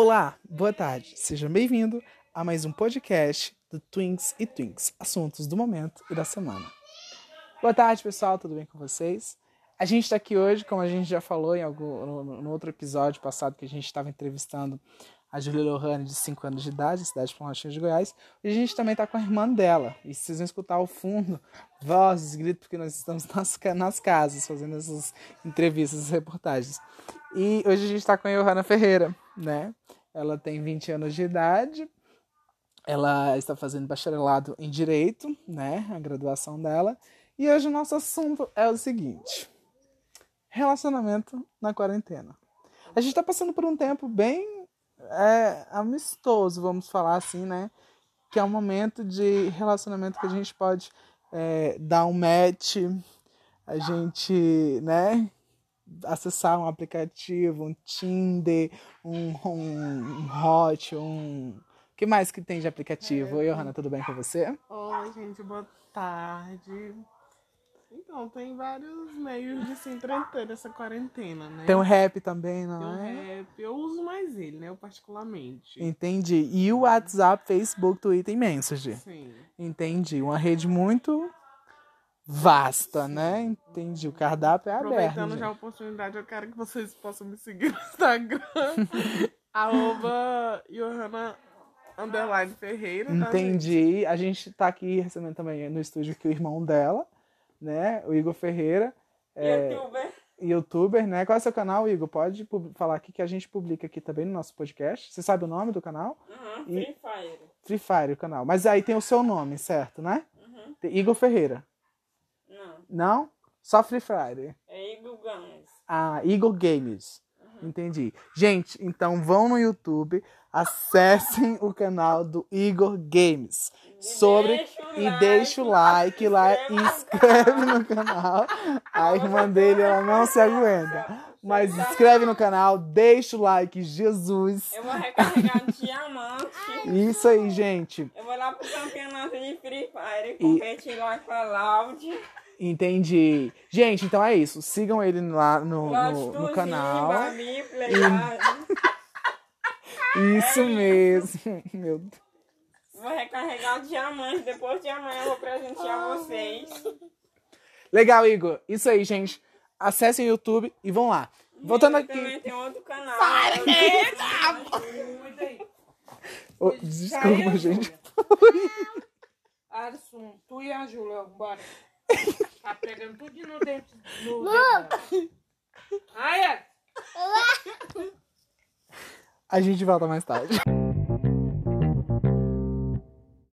Olá, boa tarde. Seja bem-vindo a mais um podcast do Twins e Twinks, assuntos do momento e da semana. Boa tarde, pessoal, tudo bem com vocês? A gente está aqui hoje, como a gente já falou em algum, no, no outro episódio passado que a gente estava entrevistando a Julia Lohane, de 5 anos de idade, cidade de Planaltina de Goiás. E a gente também está com a irmã dela. E vocês vão escutar ao fundo vozes, gritos, porque nós estamos nas, nas casas fazendo essas entrevistas, essas reportagens. E hoje a gente está com a Johanna Ferreira, né? Ela tem 20 anos de idade. Ela está fazendo bacharelado em Direito, né? A graduação dela. E hoje o nosso assunto é o seguinte: relacionamento na quarentena. A gente está passando por um tempo bem é, amistoso, vamos falar assim, né? Que é um momento de relacionamento que a gente pode é, dar um match, a gente, né? Acessar um aplicativo, um Tinder, um, um, um Hot, um. O que mais que tem de aplicativo? É, Oi, Johanna, tudo bem com você? Oi, gente, boa tarde. Então, tem vários meios de se entreter nessa quarentena, né? Tem o rap também, não tem é? Tem o rap. Eu uso mais ele, né? Eu particularmente. Entendi. E o WhatsApp, Facebook, Twitter e Messenger. Sim. Entendi. Uma rede muito vasta, Sim. né? Entendi. O cardápio é aberto. Aproveitando já a oportunidade, eu quero que vocês possam me seguir no Instagram. arroba Johanna Underline Ferreira. Tá, Entendi. Tá, a gente tá aqui recebendo também no estúdio aqui o irmão dela né? O Igor Ferreira. É, youtuber. Youtuber, né? Qual é o seu canal, Igor? Pode falar aqui que a gente publica aqui também no nosso podcast. Você sabe o nome do canal? Uhum, e... Free Fire. Free Fire, o canal. Mas aí tem o seu nome, certo, né? Uhum. Igor Ferreira. Não. Não? Só Free Fire. É Igor Games. Ah, Igor Games. Entendi. Gente, então vão no YouTube, acessem o canal do Igor Games sobre e like, deixa o like lá e inscreve no canal. A irmã dele ela não se aguenta. Mas inscreve no canal, deixa o like, Jesus. Eu vou recarregar diamante. Isso aí, gente. Eu vou lá pro campeonato de Free Fire competir e... lá com a Loud. Entendi. Gente, então é isso. Sigam ele lá no, no, no canal. e... Isso mesmo. Meu Deus. Vou recarregar o diamante. Depois de amanhã eu vou presentear vocês. Legal, Igor. Isso aí, gente. Acessem o YouTube e vão lá. Voltando aqui. Também tem outro canal. Para, oh, desculpa, gente. Alisson, tu e a Júlia, bora. Tá pegando tudo no dente. No dedo. Ai, é. A gente volta mais tarde.